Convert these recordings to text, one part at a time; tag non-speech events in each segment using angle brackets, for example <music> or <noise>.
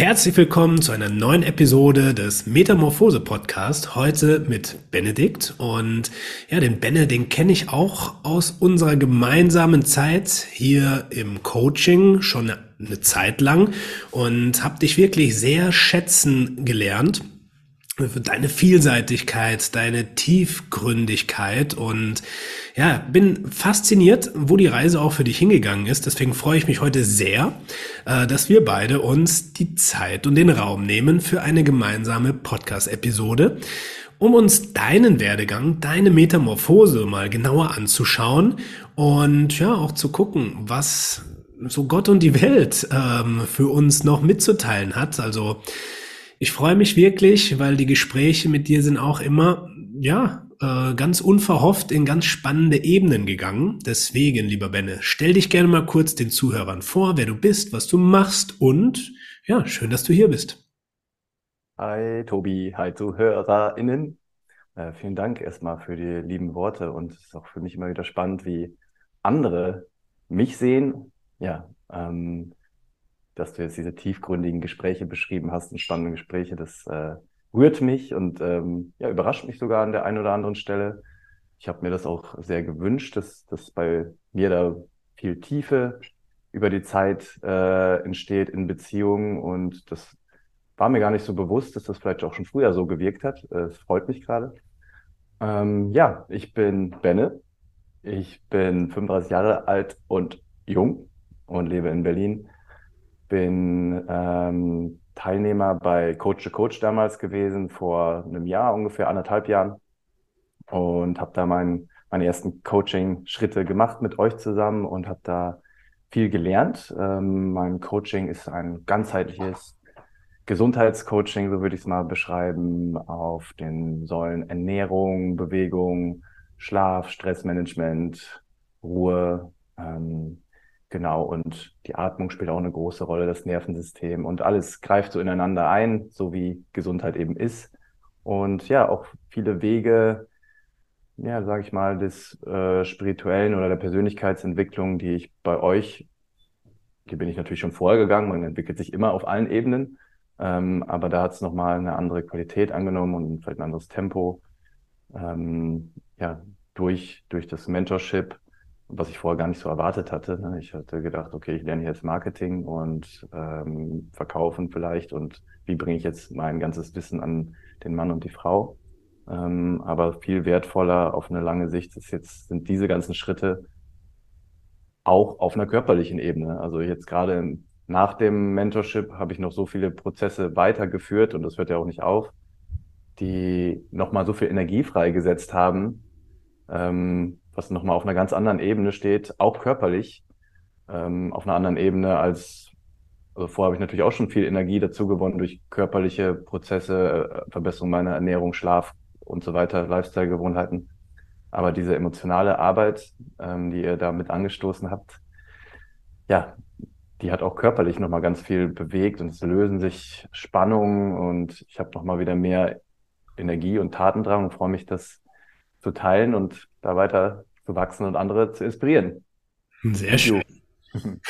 Herzlich willkommen zu einer neuen Episode des Metamorphose Podcast. Heute mit Benedikt. Und ja, den Benne, den kenne ich auch aus unserer gemeinsamen Zeit hier im Coaching schon eine Zeit lang und habe dich wirklich sehr schätzen gelernt deine Vielseitigkeit, deine Tiefgründigkeit und ja, bin fasziniert, wo die Reise auch für dich hingegangen ist. Deswegen freue ich mich heute sehr, äh, dass wir beide uns die Zeit und den Raum nehmen für eine gemeinsame Podcast-Episode, um uns deinen Werdegang, deine Metamorphose mal genauer anzuschauen und ja, auch zu gucken, was so Gott und die Welt ähm, für uns noch mitzuteilen hat. Also ich freue mich wirklich, weil die Gespräche mit dir sind auch immer, ja, äh, ganz unverhofft in ganz spannende Ebenen gegangen. Deswegen, lieber Benne, stell dich gerne mal kurz den Zuhörern vor, wer du bist, was du machst und ja, schön, dass du hier bist. Hi Tobi, hi ZuhörerInnen. Äh, vielen Dank erstmal für die lieben Worte und es ist auch für mich immer wieder spannend, wie andere mich sehen. Ja, ähm, dass du jetzt diese tiefgründigen Gespräche beschrieben hast und spannende Gespräche. Das äh, rührt mich und ähm, ja, überrascht mich sogar an der einen oder anderen Stelle. Ich habe mir das auch sehr gewünscht, dass, dass bei mir da viel Tiefe über die Zeit äh, entsteht in Beziehungen und das war mir gar nicht so bewusst, dass das vielleicht auch schon früher so gewirkt hat. Äh, es freut mich gerade. Ähm, ja, ich bin Benne. Ich bin 35 Jahre alt und jung und lebe in Berlin bin ähm, Teilnehmer bei Coach to Coach damals gewesen, vor einem Jahr, ungefähr anderthalb Jahren. Und habe da mein, meine ersten Coaching-Schritte gemacht mit euch zusammen und habe da viel gelernt. Ähm, mein Coaching ist ein ganzheitliches Gesundheitscoaching, so würde ich es mal beschreiben, auf den Säulen Ernährung, Bewegung, Schlaf, Stressmanagement, Ruhe, ähm, Genau, und die Atmung spielt auch eine große Rolle, das Nervensystem und alles greift so ineinander ein, so wie Gesundheit eben ist. Und ja, auch viele Wege, ja, sage ich mal, des äh, spirituellen oder der Persönlichkeitsentwicklung, die ich bei euch, die bin ich natürlich schon vorher gegangen, man entwickelt sich immer auf allen Ebenen, ähm, aber da hat es nochmal eine andere Qualität angenommen und vielleicht ein anderes Tempo. Ähm, ja, durch, durch das Mentorship was ich vorher gar nicht so erwartet hatte. Ne? Ich hatte gedacht, okay, ich lerne jetzt Marketing und ähm, Verkaufen vielleicht und wie bringe ich jetzt mein ganzes Wissen an den Mann und die Frau. Ähm, aber viel wertvoller auf eine lange Sicht ist jetzt, sind diese ganzen Schritte auch auf einer körperlichen Ebene. Also jetzt gerade nach dem Mentorship habe ich noch so viele Prozesse weitergeführt und das hört ja auch nicht auf, die nochmal so viel Energie freigesetzt haben, ähm, was nochmal auf einer ganz anderen Ebene steht, auch körperlich, ähm, auf einer anderen Ebene als, also vorher habe ich natürlich auch schon viel Energie dazu gewonnen durch körperliche Prozesse, äh, Verbesserung meiner Ernährung, Schlaf und so weiter, Lifestyle-Gewohnheiten. Aber diese emotionale Arbeit, ähm, die ihr damit angestoßen habt, ja, die hat auch körperlich nochmal ganz viel bewegt und es lösen sich Spannungen und ich habe nochmal wieder mehr Energie und Tatendrang und freue mich, das zu teilen und da weiter zu wachsen und andere zu inspirieren. Sehr schön.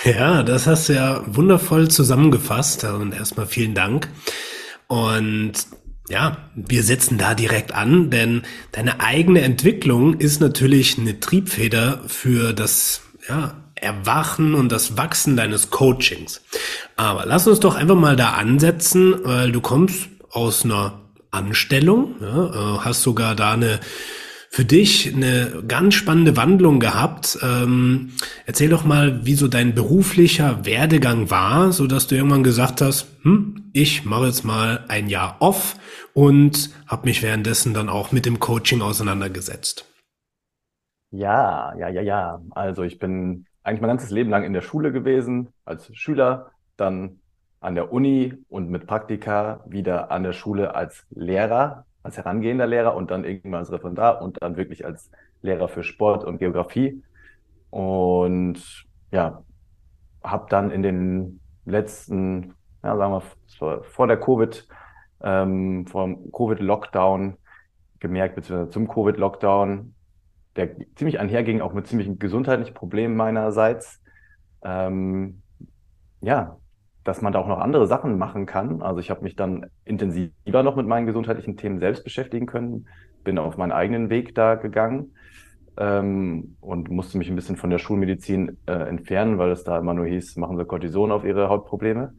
Ja, das hast du ja wundervoll zusammengefasst und erstmal vielen Dank. Und ja, wir setzen da direkt an, denn deine eigene Entwicklung ist natürlich eine Triebfeder für das ja, Erwachen und das Wachsen deines Coachings. Aber lass uns doch einfach mal da ansetzen, weil du kommst aus einer Anstellung, ja, äh, hast sogar da eine für dich eine ganz spannende Wandlung gehabt. Ähm, erzähl doch mal, wie so dein beruflicher Werdegang war, so dass du irgendwann gesagt hast, hm, ich mache jetzt mal ein Jahr off und habe mich währenddessen dann auch mit dem Coaching auseinandergesetzt. Ja, ja, ja, ja. Also ich bin eigentlich mein ganzes Leben lang in der Schule gewesen, als Schüler, dann an der Uni und mit Praktika wieder an der Schule als Lehrer als herangehender Lehrer und dann irgendwann als Referendar und dann wirklich als Lehrer für Sport und Geografie. und ja, habe dann in den letzten, ja, sagen wir, vor der Covid, ähm, vom Covid-Lockdown gemerkt, beziehungsweise zum Covid-Lockdown, der ziemlich einherging, auch mit ziemlichen gesundheitlichen Problemen meinerseits. Ähm, ja, dass man da auch noch andere Sachen machen kann. Also ich habe mich dann intensiver noch mit meinen gesundheitlichen Themen selbst beschäftigen können, bin auf meinen eigenen Weg da gegangen ähm, und musste mich ein bisschen von der Schulmedizin äh, entfernen, weil es da immer nur hieß, machen Sie Cortison auf Ihre Hautprobleme.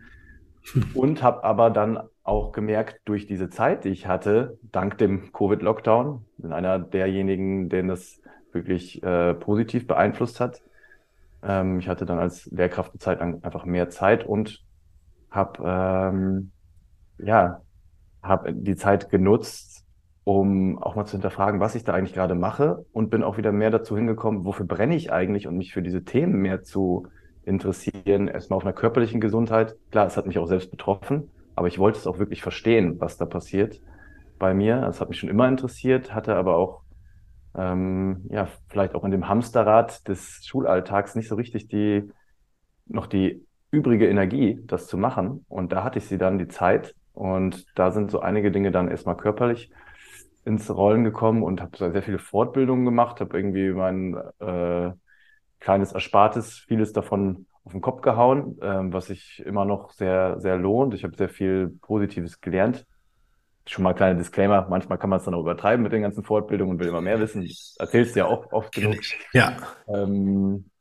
Hm. Und habe aber dann auch gemerkt, durch diese Zeit, die ich hatte, dank dem Covid-Lockdown, bin einer derjenigen, den das wirklich äh, positiv beeinflusst hat. Ähm, ich hatte dann als Lehrkraft eine Zeit lang einfach mehr Zeit und habe ähm, ja habe die Zeit genutzt, um auch mal zu hinterfragen, was ich da eigentlich gerade mache und bin auch wieder mehr dazu hingekommen, wofür brenne ich eigentlich und mich für diese Themen mehr zu interessieren. Erstmal auf einer körperlichen Gesundheit. Klar, es hat mich auch selbst betroffen, aber ich wollte es auch wirklich verstehen, was da passiert bei mir. Das hat mich schon immer interessiert, hatte aber auch ähm, ja vielleicht auch in dem Hamsterrad des Schulalltags nicht so richtig die noch die übrige Energie, das zu machen. Und da hatte ich sie dann die Zeit und da sind so einige Dinge dann erstmal körperlich ins Rollen gekommen und habe sehr viele Fortbildungen gemacht, habe irgendwie mein äh, kleines Erspartes, vieles davon auf den Kopf gehauen, äh, was sich immer noch sehr, sehr lohnt. Ich habe sehr viel Positives gelernt. Schon mal ein kleiner Disclaimer, manchmal kann man es dann auch übertreiben mit den ganzen Fortbildungen und will immer mehr wissen. Erzählst du ja auch oft genug. Ja. Ähm,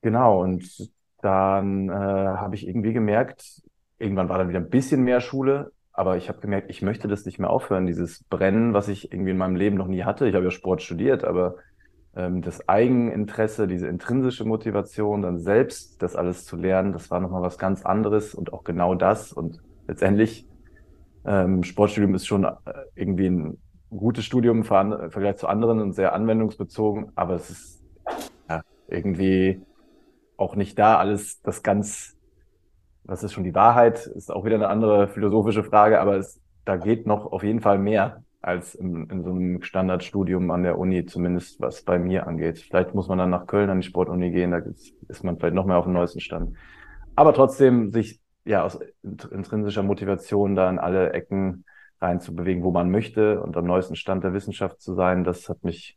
genau, und dann äh, habe ich irgendwie gemerkt, irgendwann war dann wieder ein bisschen mehr Schule, aber ich habe gemerkt, ich möchte das nicht mehr aufhören, dieses Brennen, was ich irgendwie in meinem Leben noch nie hatte. Ich habe ja Sport studiert, aber ähm, das Eigeninteresse, diese intrinsische Motivation, dann selbst das alles zu lernen, das war nochmal was ganz anderes und auch genau das. Und letztendlich, ähm, Sportstudium ist schon äh, irgendwie ein gutes Studium im Vergleich zu anderen und sehr anwendungsbezogen, aber es ist ja, irgendwie auch nicht da alles das ganz was ist schon die Wahrheit, ist auch wieder eine andere philosophische Frage, aber es, da geht noch auf jeden Fall mehr als in, in so einem Standardstudium an der Uni, zumindest was bei mir angeht. Vielleicht muss man dann nach Köln an die Sportuni gehen, da ist man vielleicht noch mehr auf dem neuesten Stand. Aber trotzdem sich ja aus intrinsischer Motivation da in alle Ecken reinzubewegen, wo man möchte und am neuesten Stand der Wissenschaft zu sein, das hat mich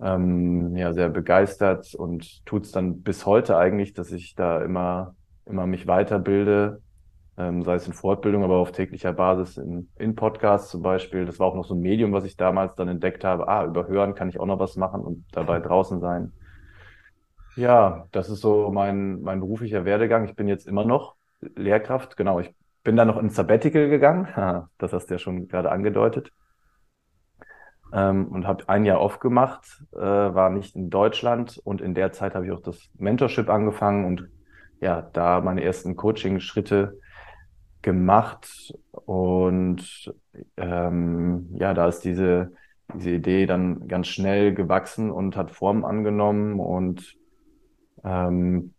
ähm, ja sehr begeistert und tut's dann bis heute eigentlich, dass ich da immer immer mich weiterbilde, ähm, sei es in Fortbildung, aber auf täglicher Basis in, in Podcasts zum Beispiel. Das war auch noch so ein Medium, was ich damals dann entdeckt habe. Ah, über Hören kann ich auch noch was machen und dabei <laughs> draußen sein. Ja, das ist so mein, mein beruflicher Werdegang. Ich bin jetzt immer noch Lehrkraft. Genau, ich bin dann noch ins Sabbatical gegangen. <laughs> Das hast du ja schon gerade angedeutet. Ähm, und habe ein Jahr aufgemacht, äh, war nicht in Deutschland. Und in der Zeit habe ich auch das Mentorship angefangen und ja, da meine ersten Coaching-Schritte gemacht. Und ähm, ja, da ist diese, diese Idee dann ganz schnell gewachsen und hat Form angenommen. Und ähm,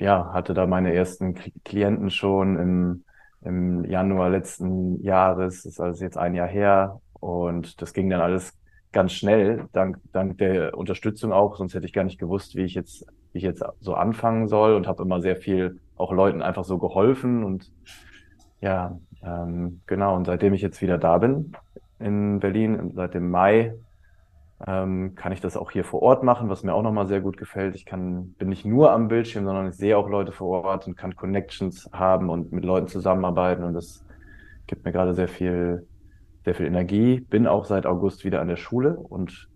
ja, hatte da meine ersten Klienten schon im, im Januar letzten Jahres, ist also jetzt ein Jahr her und das ging dann alles ganz schnell, dank, dank der Unterstützung auch, sonst hätte ich gar nicht gewusst, wie ich jetzt wie ich jetzt so anfangen soll und habe immer sehr viel auch Leuten einfach so geholfen und ja, ähm, genau. Und seitdem ich jetzt wieder da bin in Berlin, seit dem Mai, ähm, kann ich das auch hier vor Ort machen, was mir auch nochmal sehr gut gefällt. Ich kann, bin nicht nur am Bildschirm, sondern ich sehe auch Leute vor Ort und kann Connections haben und mit Leuten zusammenarbeiten und das gibt mir gerade sehr viel, sehr viel Energie. Bin auch seit August wieder an der Schule und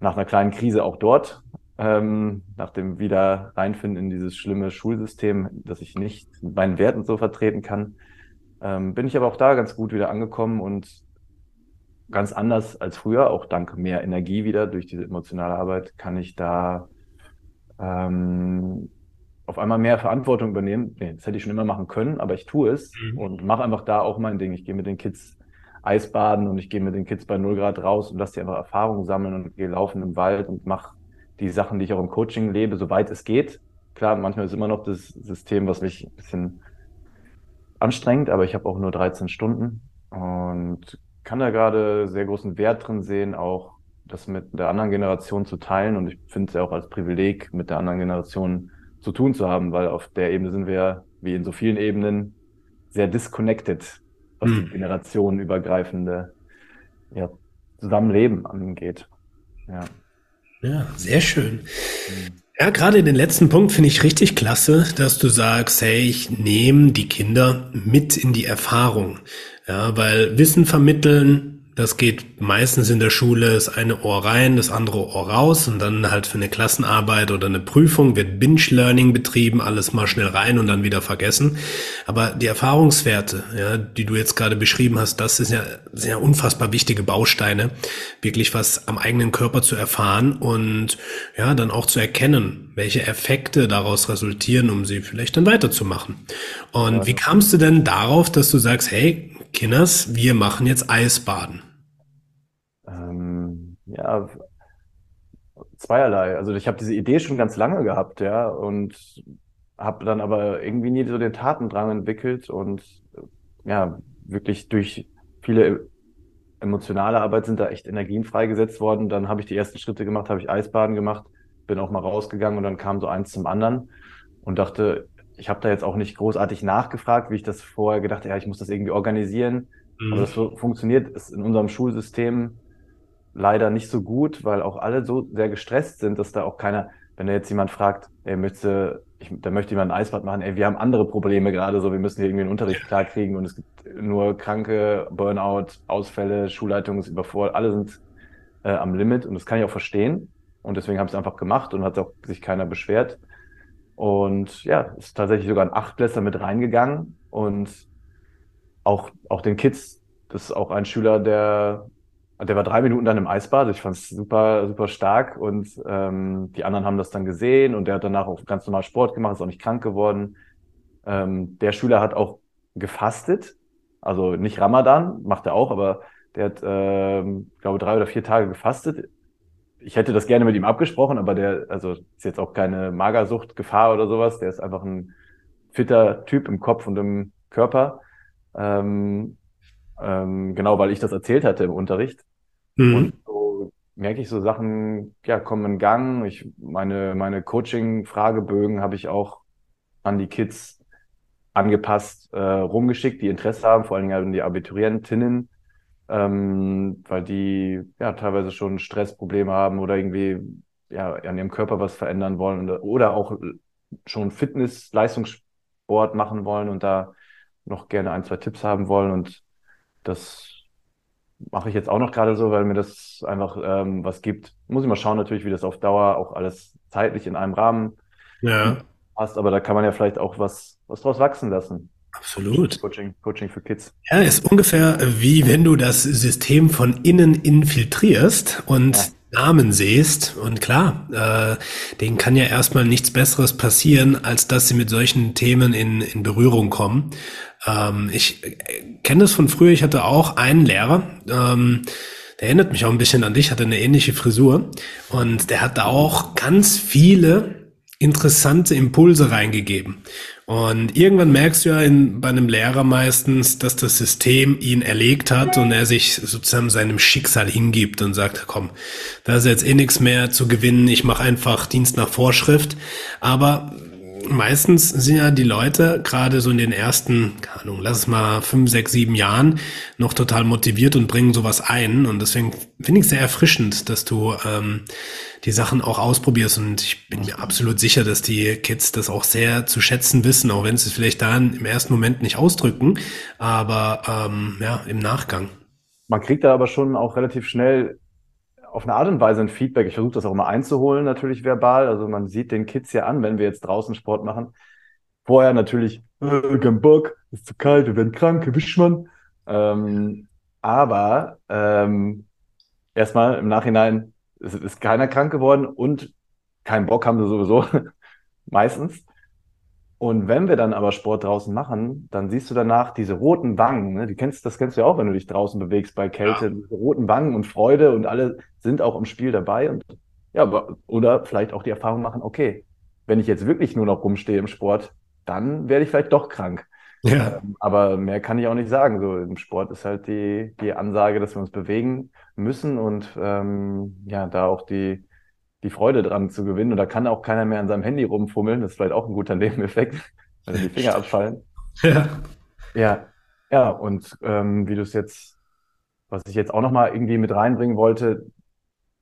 nach einer kleinen Krise auch dort ähm, nach dem wieder reinfinden in dieses schlimme Schulsystem, das ich nicht mit meinen Werten so vertreten kann, ähm, bin ich aber auch da ganz gut wieder angekommen und ganz anders als früher, auch dank mehr Energie wieder durch diese emotionale Arbeit, kann ich da ähm, auf einmal mehr Verantwortung übernehmen. Nee, das hätte ich schon immer machen können, aber ich tue es mhm. und mache einfach da auch mein Ding. Ich gehe mit den Kids Eisbaden und ich gehe mit den Kids bei 0 Grad raus und lasse die einfach Erfahrungen sammeln und gehe laufen im Wald und mache die Sachen, die ich auch im Coaching lebe, soweit es geht. Klar, manchmal ist immer noch das System, was mich ein bisschen anstrengt, aber ich habe auch nur 13 Stunden und kann da gerade sehr großen Wert drin sehen, auch das mit der anderen Generation zu teilen. Und ich finde es ja auch als Privileg, mit der anderen Generation zu tun zu haben, weil auf der Ebene sind wir, wie in so vielen Ebenen, sehr disconnected, was hm. die generationenübergreifende ja, Zusammenleben angeht. Ja. ja, sehr schön. Hm. Ja, gerade den letzten Punkt finde ich richtig klasse, dass du sagst, hey, ich nehme die Kinder mit in die Erfahrung. Ja, weil Wissen vermitteln das geht meistens in der Schule, das eine Ohr rein, das andere Ohr raus und dann halt für eine Klassenarbeit oder eine Prüfung wird Binge-Learning betrieben, alles mal schnell rein und dann wieder vergessen. Aber die Erfahrungswerte, ja, die du jetzt gerade beschrieben hast, das ist ja sehr unfassbar wichtige Bausteine, wirklich was am eigenen Körper zu erfahren und ja, dann auch zu erkennen, welche Effekte daraus resultieren, um sie vielleicht dann weiterzumachen. Und ja. wie kamst du denn darauf, dass du sagst, hey, Kinders, wir machen jetzt Eisbaden? Ja, zweierlei. Also ich habe diese Idee schon ganz lange gehabt, ja, und habe dann aber irgendwie nie so den Tatendrang entwickelt und ja, wirklich durch viele emotionale Arbeit sind da echt Energien freigesetzt worden. Dann habe ich die ersten Schritte gemacht, habe ich Eisbaden gemacht, bin auch mal rausgegangen und dann kam so eins zum anderen und dachte, ich habe da jetzt auch nicht großartig nachgefragt, wie ich das vorher gedacht, ja, ich muss das irgendwie organisieren. Mhm. Aber das funktioniert ist in unserem Schulsystem leider nicht so gut, weil auch alle so sehr gestresst sind, dass da auch keiner, wenn da jetzt jemand fragt, ey, möchte, ich, da möchte jemand ein Eisbad machen, ey, wir haben andere Probleme gerade, so, wir müssen hier irgendwie einen Unterricht klarkriegen und es gibt nur Kranke, Burnout, Ausfälle, Schulleitung ist überfordert, alle sind äh, am Limit und das kann ich auch verstehen und deswegen habe ich es einfach gemacht und hat auch sich keiner beschwert. Und ja, ist tatsächlich sogar ein Achtklässler mit reingegangen und auch, auch den Kids, das ist auch ein Schüler, der der war drei Minuten dann im Eisbad. Ich fand es super, super stark. Und ähm, die anderen haben das dann gesehen und der hat danach auch ganz normal Sport gemacht, ist auch nicht krank geworden. Ähm, der Schüler hat auch gefastet. Also nicht Ramadan, macht er auch, aber der hat, ähm, glaube drei oder vier Tage gefastet. Ich hätte das gerne mit ihm abgesprochen, aber der, also ist jetzt auch keine Magersucht-Gefahr oder sowas. Der ist einfach ein fitter Typ im Kopf und im Körper. Ähm, ähm, genau, weil ich das erzählt hatte im Unterricht. Mhm. Und so merke ich so Sachen, ja, kommen in Gang. Ich, meine, meine Coaching-Fragebögen habe ich auch an die Kids angepasst, äh, rumgeschickt, die Interesse haben, vor allen Dingen an die Abiturientinnen, ähm, weil die ja teilweise schon Stressprobleme haben oder irgendwie ja an ihrem Körper was verändern wollen oder, oder auch schon Fitness, Leistungssport machen wollen und da noch gerne ein, zwei Tipps haben wollen und das mache ich jetzt auch noch gerade so, weil mir das einfach ähm, was gibt. Muss ich mal schauen natürlich, wie das auf Dauer auch alles zeitlich in einem Rahmen ja. passt, aber da kann man ja vielleicht auch was, was draus wachsen lassen. Absolut. Coaching, Coaching für Kids. Ja, ist ungefähr wie wenn du das System von innen infiltrierst und ja. Namen siehst. Und klar, äh, denen kann ja erstmal nichts Besseres passieren, als dass sie mit solchen Themen in, in Berührung kommen. Ähm, ich äh, kenne das von früher, ich hatte auch einen Lehrer, ähm, der erinnert mich auch ein bisschen an dich, hatte eine ähnliche Frisur und der hat da auch ganz viele interessante Impulse reingegeben. Und irgendwann merkst du ja in, bei einem Lehrer meistens, dass das System ihn erlegt hat und er sich sozusagen seinem Schicksal hingibt und sagt, komm, da ist jetzt eh nichts mehr zu gewinnen, ich mache einfach Dienst nach Vorschrift. Aber meistens sind ja die Leute gerade so in den ersten, keine Ahnung, lass es mal fünf, sechs, sieben Jahren noch total motiviert und bringen sowas ein. Und deswegen finde ich es sehr erfrischend, dass du ähm, die Sachen auch ausprobierst. Und ich bin mir absolut sicher, dass die Kids das auch sehr zu schätzen wissen, auch wenn sie es vielleicht dann im ersten Moment nicht ausdrücken, aber ähm, ja, im Nachgang. Man kriegt da aber schon auch relativ schnell auf eine Art und Weise ein Feedback. Ich versuche das auch immer einzuholen, natürlich verbal. Also man sieht den Kids ja an, wenn wir jetzt draußen Sport machen. Vorher natürlich, äh, kein Bock, ist zu kalt, wir werden krank, erwischt man. Ähm, aber ähm, erstmal im Nachhinein ist, ist keiner krank geworden und keinen Bock haben sie sowieso <laughs> meistens. Und wenn wir dann aber Sport draußen machen, dann siehst du danach diese roten Wangen. Ne? Die kennst, das kennst du ja auch, wenn du dich draußen bewegst bei Kälte. Ja. Diese roten Wangen und Freude und alle sind auch im Spiel dabei. Und ja, oder vielleicht auch die Erfahrung machen, okay, wenn ich jetzt wirklich nur noch rumstehe im Sport, dann werde ich vielleicht doch krank. Ja. Ähm, aber mehr kann ich auch nicht sagen. So im Sport ist halt die, die Ansage, dass wir uns bewegen müssen und ähm, ja, da auch die, die Freude dran zu gewinnen. Und da kann auch keiner mehr an seinem Handy rumfummeln. Das ist vielleicht auch ein guter <laughs> Nebeneffekt, wenn die Finger abfallen. <laughs> Ja. Ja, ja, und ähm, wie du es jetzt, was ich jetzt auch nochmal irgendwie mit reinbringen wollte,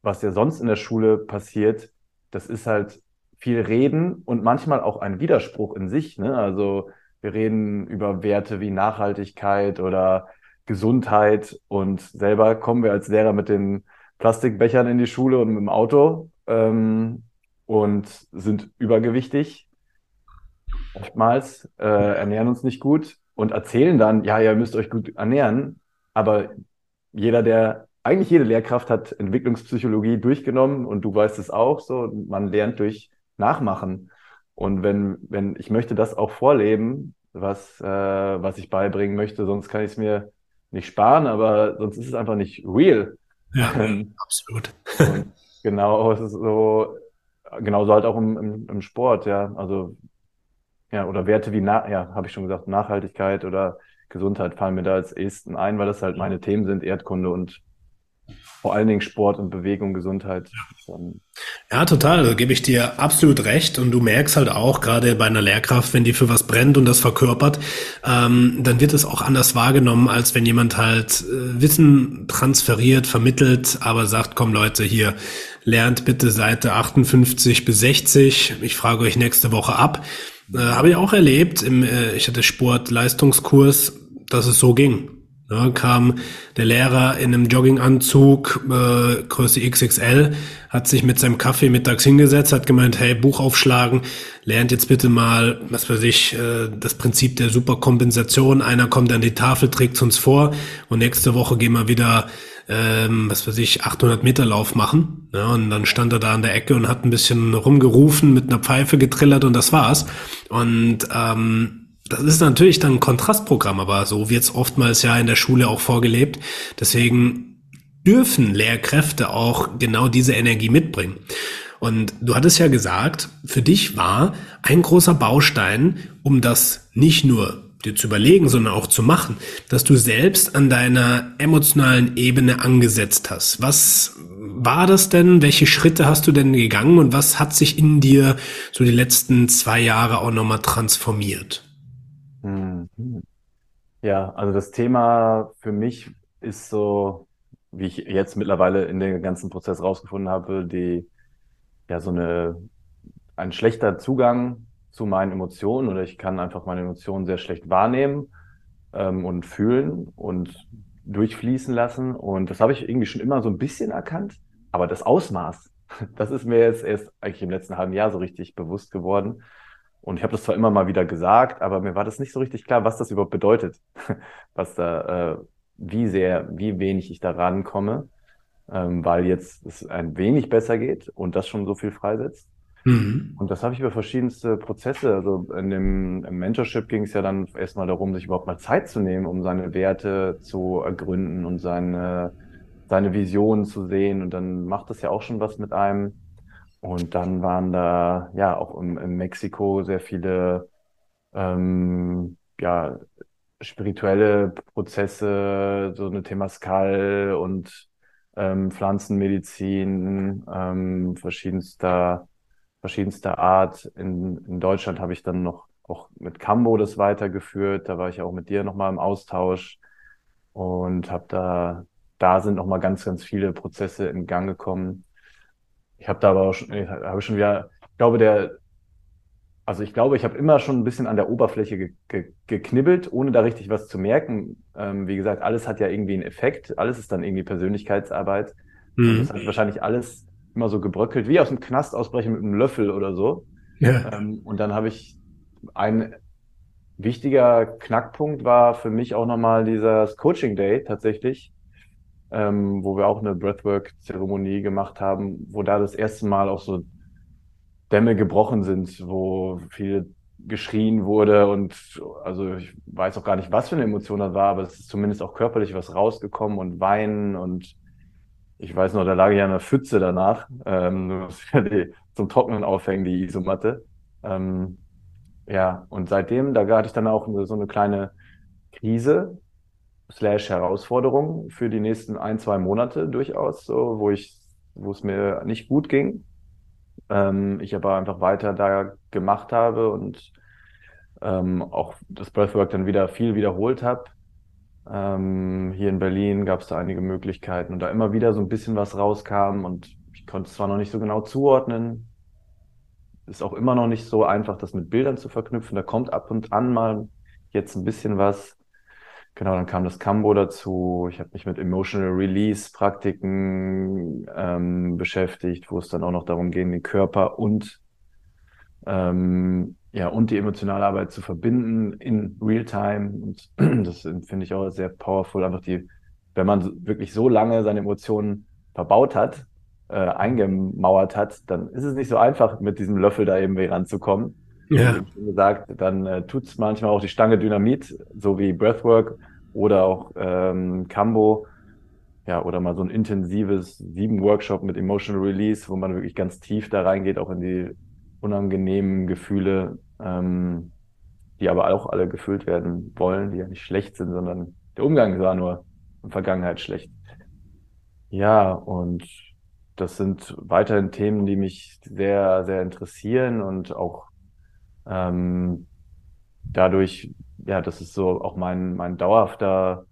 was ja sonst in der Schule passiert, das ist halt viel Reden und manchmal auch ein Widerspruch in sich. Ne? Also wir reden über Werte wie Nachhaltigkeit oder Gesundheit und selber kommen wir als Lehrer mit den Plastikbechern in die Schule und mit dem Auto ähm, und sind übergewichtig oftmals, äh, ernähren uns nicht gut und erzählen dann, ja, ihr müsst euch gut ernähren, aber jeder, der eigentlich jede Lehrkraft hat Entwicklungspsychologie durchgenommen und du weißt es auch so, man lernt durch Nachmachen. Und wenn, wenn, ich möchte das auch vorleben, was, äh, was ich beibringen möchte, sonst kann ich es mir nicht sparen, aber sonst ist es einfach nicht real. Ja, ähm, absolut. Genau, es ist so, genauso halt auch im, im, im Sport, ja. Also, ja, oder Werte wie, na, ja, habe ich schon gesagt, Nachhaltigkeit oder Gesundheit fallen mir da als ehesten ein, weil das halt meine Themen sind, Erdkunde und vor allen Dingen Sport und Bewegung, Gesundheit. Ja, total, da gebe ich dir absolut recht. Und du merkst halt auch, gerade bei einer Lehrkraft, wenn die für was brennt und das verkörpert, ähm, dann wird es auch anders wahrgenommen, als wenn jemand halt äh, Wissen transferiert, vermittelt, aber sagt, komm Leute, hier, lernt bitte Seite 58 bis 60. Ich frage euch nächste Woche ab. Äh, Habe ich auch erlebt. Im, äh, ich hatte Sport-Leistungskurs, dass es so ging. Ja, kam der Lehrer in einem Jogginganzug, äh, Größe XXL, hat sich mit seinem Kaffee mittags hingesetzt, hat gemeint, hey, Buch aufschlagen, lernt jetzt bitte mal, was weiß ich, äh, das Prinzip der Superkompensation. Einer kommt an die Tafel, trägt uns vor und nächste Woche gehen wir wieder, ähm, was weiß ich, 800 Meter Lauf machen. Ja, und dann stand er da an der Ecke und hat ein bisschen rumgerufen, mit einer Pfeife getrillert und das war's. Und ähm, das ist natürlich dann ein Kontrastprogramm, aber so wird es oftmals ja in der Schule auch vorgelebt. Deswegen dürfen Lehrkräfte auch genau diese Energie mitbringen. Und du hattest ja gesagt, für dich war ein großer Baustein, um das nicht nur dir zu überlegen, sondern auch zu machen, dass du selbst an deiner emotionalen Ebene angesetzt hast. Was war das denn? Welche Schritte hast du denn gegangen und was hat sich in dir so die letzten zwei Jahre auch nochmal transformiert? Mhm. Ja, also das Thema für mich ist so, wie ich jetzt mittlerweile in dem ganzen Prozess rausgefunden habe, die, ja, so eine, ein schlechter Zugang zu meinen Emotionen oder ich kann einfach meine Emotionen sehr schlecht wahrnehmen ähm, und fühlen und durchfließen lassen. Und das habe ich irgendwie schon immer so ein bisschen erkannt. Aber das Ausmaß, <laughs> das ist mir jetzt erst eigentlich im letzten halben Jahr so richtig bewusst geworden. Und ich habe das zwar immer mal wieder gesagt, aber mir war das nicht so richtig klar, was das überhaupt bedeutet, <laughs> was da, äh, wie sehr, wie wenig ich da rankomme, ähm, weil jetzt es ein wenig besser geht und das schon so viel freisetzt. Mhm. Und das habe ich über verschiedenste Prozesse. Also in dem im Mentorship ging es ja dann erstmal darum, sich überhaupt mal Zeit zu nehmen, um seine Werte zu ergründen und seine, seine Visionen zu sehen. Und dann macht das ja auch schon was mit einem. Und dann waren da ja auch in, in Mexiko sehr viele ähm, ja, spirituelle Prozesse, so eine Temascal und ähm, Pflanzenmedizin ähm, verschiedenster, verschiedenster Art. In, in Deutschland habe ich dann noch auch mit Cambo das weitergeführt. Da war ich auch mit dir nochmal im Austausch und habe da, da sind nochmal ganz, ganz viele Prozesse in Gang gekommen. Ich habe da aber auch schon, habe schon wieder, ich glaube, der, also ich glaube, ich habe immer schon ein bisschen an der Oberfläche ge ge geknibbelt, ohne da richtig was zu merken. Ähm, wie gesagt, alles hat ja irgendwie einen Effekt, alles ist dann irgendwie Persönlichkeitsarbeit. Mhm. Das hat wahrscheinlich alles immer so gebröckelt, wie aus dem Knast ausbrechen mit einem Löffel oder so. Ja. Ähm, und dann habe ich ein wichtiger Knackpunkt war für mich auch nochmal dieser Coaching Day tatsächlich, ähm, wo wir auch eine Breathwork-Zeremonie gemacht haben, wo da das erste Mal auch so Dämme gebrochen sind, wo viel geschrien wurde und also ich weiß auch gar nicht, was für eine Emotion das war, aber es ist zumindest auch körperlich was rausgekommen und Weinen und ich weiß noch, da lag ich an der Pfütze danach, ähm, <laughs> zum Trocknen aufhängen, die Isomatte. Ähm, ja, und seitdem, da hatte ich dann auch so eine kleine Krise slash Herausforderung für die nächsten ein, zwei Monate durchaus, so, wo ich, wo es mir nicht gut ging. Ähm, ich aber einfach weiter da gemacht habe und ähm, auch das Breathwork dann wieder viel wiederholt habe. Ähm, hier in Berlin gab es da einige Möglichkeiten und da immer wieder so ein bisschen was rauskam und ich konnte es zwar noch nicht so genau zuordnen, ist auch immer noch nicht so einfach, das mit Bildern zu verknüpfen. Da kommt ab und an mal jetzt ein bisschen was. Genau, dann kam das Cambo dazu. Ich habe mich mit Emotional Release Praktiken ähm, beschäftigt, wo es dann auch noch darum ging, den Körper und ähm, ja und die emotionale Arbeit zu verbinden in Realtime. Und <clears throat> das finde ich auch sehr powerful. Einfach die, wenn man wirklich so lange seine Emotionen verbaut hat, äh, eingemauert hat, dann ist es nicht so einfach, mit diesem Löffel da eben ranzukommen. Ja. Wie gesagt, dann äh, tut manchmal auch die Stange Dynamit, so wie Breathwork oder auch ähm, Cambo. Ja, oder mal so ein intensives sieben Workshop mit Emotional Release, wo man wirklich ganz tief da reingeht, auch in die unangenehmen Gefühle, ähm, die aber auch alle gefühlt werden wollen, die ja nicht schlecht sind, sondern der Umgang war nur in Vergangenheit schlecht. Ja, und das sind weiterhin Themen, die mich sehr, sehr interessieren und auch ähm, dadurch, ja, das ist so auch mein, mein dauerhafter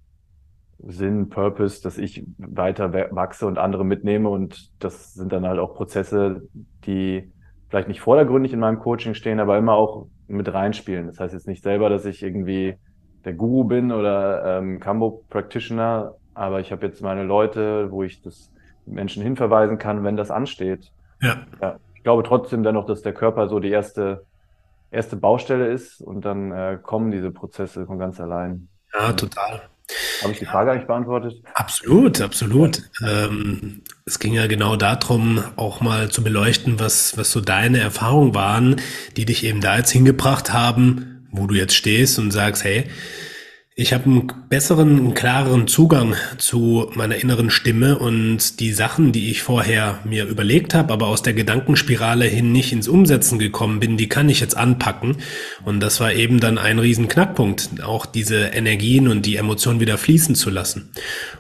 Sinn, Purpose, dass ich weiter wachse und andere mitnehme. Und das sind dann halt auch Prozesse, die vielleicht nicht vordergründig in meinem Coaching stehen, aber immer auch mit reinspielen. Das heißt jetzt nicht selber, dass ich irgendwie der Guru bin oder ähm, Cambo Practitioner, aber ich habe jetzt meine Leute, wo ich das Menschen hinverweisen kann, wenn das ansteht. Ja. ja. Ich glaube trotzdem dennoch, dass der Körper so die erste, erste Baustelle ist und dann äh, kommen diese Prozesse von ganz allein. Ja, total. Habe ich die Frage eigentlich beantwortet? Absolut, absolut. Ähm, es ging ja genau darum, auch mal zu beleuchten, was, was so deine Erfahrungen waren, die dich eben da jetzt hingebracht haben, wo du jetzt stehst und sagst, hey, ich habe einen besseren, einen klareren Zugang zu meiner inneren Stimme und die Sachen, die ich vorher mir überlegt habe, aber aus der Gedankenspirale hin nicht ins Umsetzen gekommen bin, die kann ich jetzt anpacken. Und das war eben dann ein riesen Knackpunkt, auch diese Energien und die Emotionen wieder fließen zu lassen.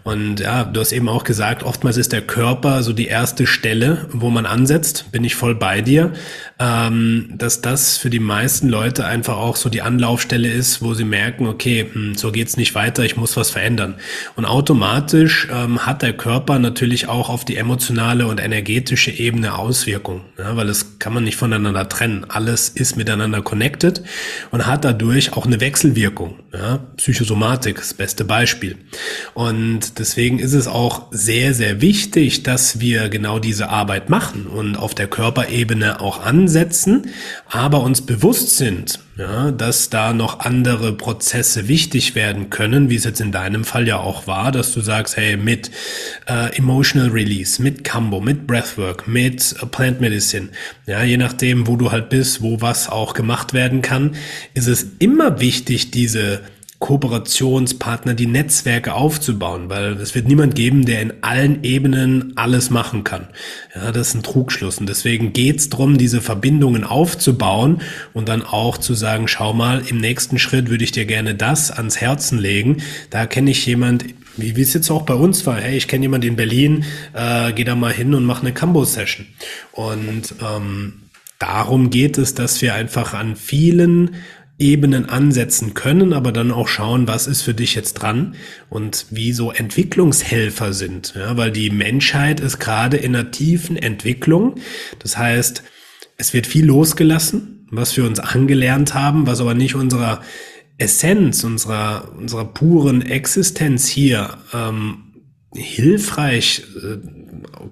Und ja, du hast eben auch gesagt, oftmals ist der Körper so die erste Stelle, wo man ansetzt, bin ich voll bei dir, ähm, dass das für die meisten Leute einfach auch so die Anlaufstelle ist, wo sie merken, okay, hm, so geht's nicht weiter, ich muss was verändern. Und automatisch ähm, hat der Körper natürlich auch auf die emotionale und energetische Ebene Auswirkungen, ja, weil es kann man nicht voneinander trennen. Alles ist miteinander connected und hat dadurch auch eine Wechselwirkung. Ja. Psychosomatik, das beste Beispiel. Und deswegen ist es auch sehr, sehr wichtig, dass wir genau diese Arbeit machen und auf der Körperebene auch ansetzen, aber uns bewusst sind, ja, dass da noch andere Prozesse wichtig werden können, wie es jetzt in deinem Fall ja auch war, dass du sagst, hey, mit äh, Emotional Release, mit Cambo, mit Breathwork, mit Plant Medicine, ja, je nachdem, wo du halt bist, wo was auch gemacht werden kann, ist es immer wichtig, diese Kooperationspartner, die Netzwerke aufzubauen, weil es wird niemand geben, der in allen Ebenen alles machen kann. Ja, das ist ein Trugschluss. Und deswegen geht's drum, diese Verbindungen aufzubauen und dann auch zu sagen, schau mal, im nächsten Schritt würde ich dir gerne das ans Herzen legen. Da kenne ich jemand, wie, es jetzt auch bei uns war, hey, ich kenne jemand in Berlin, äh, geh da mal hin und mach eine Cambo-Session. Und ähm, darum geht es, dass wir einfach an vielen Ebenen ansetzen können, aber dann auch schauen, was ist für dich jetzt dran und wie so Entwicklungshelfer sind. Ja, weil die Menschheit ist gerade in einer tiefen Entwicklung. Das heißt, es wird viel losgelassen, was wir uns angelernt haben, was aber nicht unserer Essenz, unserer, unserer puren Existenz hier ähm, hilfreich äh,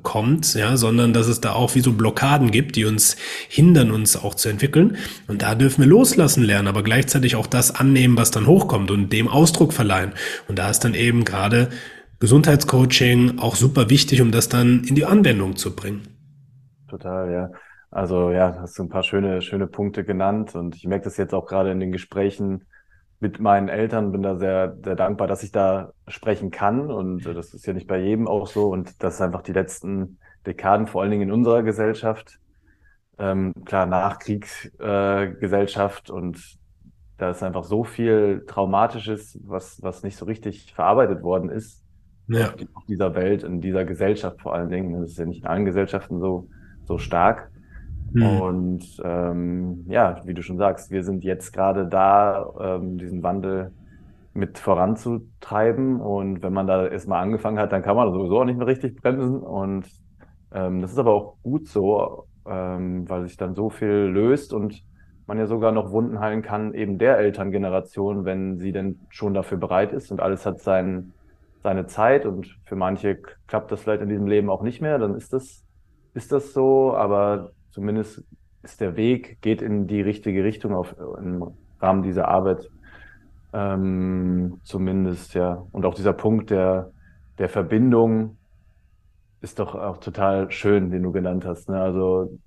kommt, ja, sondern dass es da auch wie so Blockaden gibt, die uns hindern, uns auch zu entwickeln. Und da dürfen wir loslassen lernen, aber gleichzeitig auch das annehmen, was dann hochkommt und dem Ausdruck verleihen. Und da ist dann eben gerade Gesundheitscoaching auch super wichtig, um das dann in die Anwendung zu bringen. Total, ja. Also ja, hast du ein paar schöne, schöne Punkte genannt und ich merke das jetzt auch gerade in den Gesprächen mit meinen Eltern, bin da sehr, sehr dankbar, dass ich da sprechen kann. Und das ist ja nicht bei jedem auch so. Und das ist einfach die letzten Dekaden, vor allen Dingen in unserer Gesellschaft, ähm, klar, Nachkriegsgesellschaft äh, und da ist einfach so viel Traumatisches, was, was nicht so richtig verarbeitet worden ist ja. auf, dieser Welt, in dieser Gesellschaft vor allen Dingen. Das ist ja nicht in allen Gesellschaften so, so stark. Mhm. Und ähm, ja, wie du schon sagst, wir sind jetzt gerade da, ähm, diesen Wandel mit voranzutreiben. Und wenn man da erstmal angefangen hat, dann kann man sowieso auch nicht mehr richtig bremsen. Und ähm, das ist aber auch gut so, ähm, weil sich dann so viel löst und man ja sogar noch Wunden heilen kann, eben der Elterngeneration, wenn sie denn schon dafür bereit ist und alles hat sein, seine Zeit und für manche klappt das vielleicht in diesem Leben auch nicht mehr, dann ist das, ist das so, aber zumindest ist der Weg, geht in die richtige Richtung auf, im Rahmen dieser Arbeit. Ähm, zumindest, ja. Und auch dieser Punkt der, der Verbindung ist doch auch total schön, den du genannt hast. Ne? Also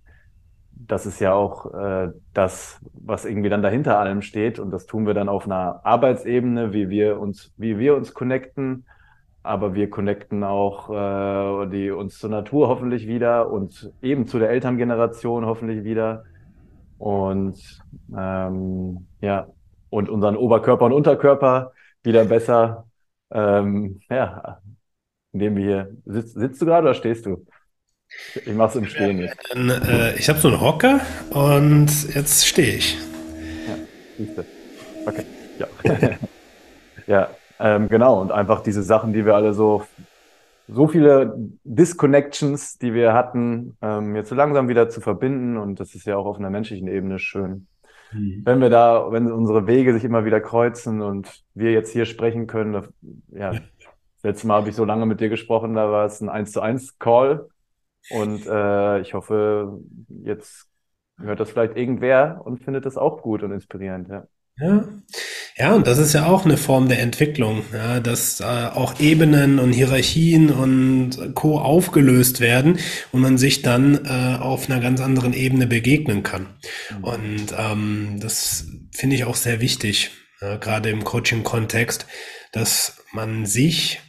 das ist ja auch äh, das, was irgendwie dann dahinter allem steht. Und das tun wir dann auf einer Arbeitsebene, wie wir uns, wie wir uns connecten. Aber wir connecten auch äh, die, uns zur Natur hoffentlich wieder und eben zu der Elterngeneration hoffentlich wieder. Und ähm, ja, und unseren Oberkörper und Unterkörper wieder besser. Ähm, ja, indem wir hier. Sitzt, sitzt du gerade oder stehst du? Ich mach's im Stehen jetzt. Äh, ich habe so einen Hocker und jetzt stehe ich. Ja, siehst du. Okay, ja. <laughs> ja, ähm, genau. Und einfach diese Sachen, die wir alle so, so viele Disconnections, die wir hatten, ähm, jetzt so langsam wieder zu verbinden. Und das ist ja auch auf einer menschlichen Ebene schön. Mhm. Wenn wir da, wenn unsere Wege sich immer wieder kreuzen und wir jetzt hier sprechen können, das, ja, letztes Mal habe ich so lange mit dir gesprochen, da war es ein 1 zu 1 Call und äh, ich hoffe, jetzt hört das vielleicht irgendwer und findet das auch gut und inspirierend, ja. Ja. Ja, und das ist ja auch eine Form der Entwicklung, ja, dass äh, auch Ebenen und Hierarchien und Co. aufgelöst werden und man sich dann äh, auf einer ganz anderen Ebene begegnen kann. Mhm. Und ähm, das finde ich auch sehr wichtig, ja, gerade im Coaching-Kontext, dass man sich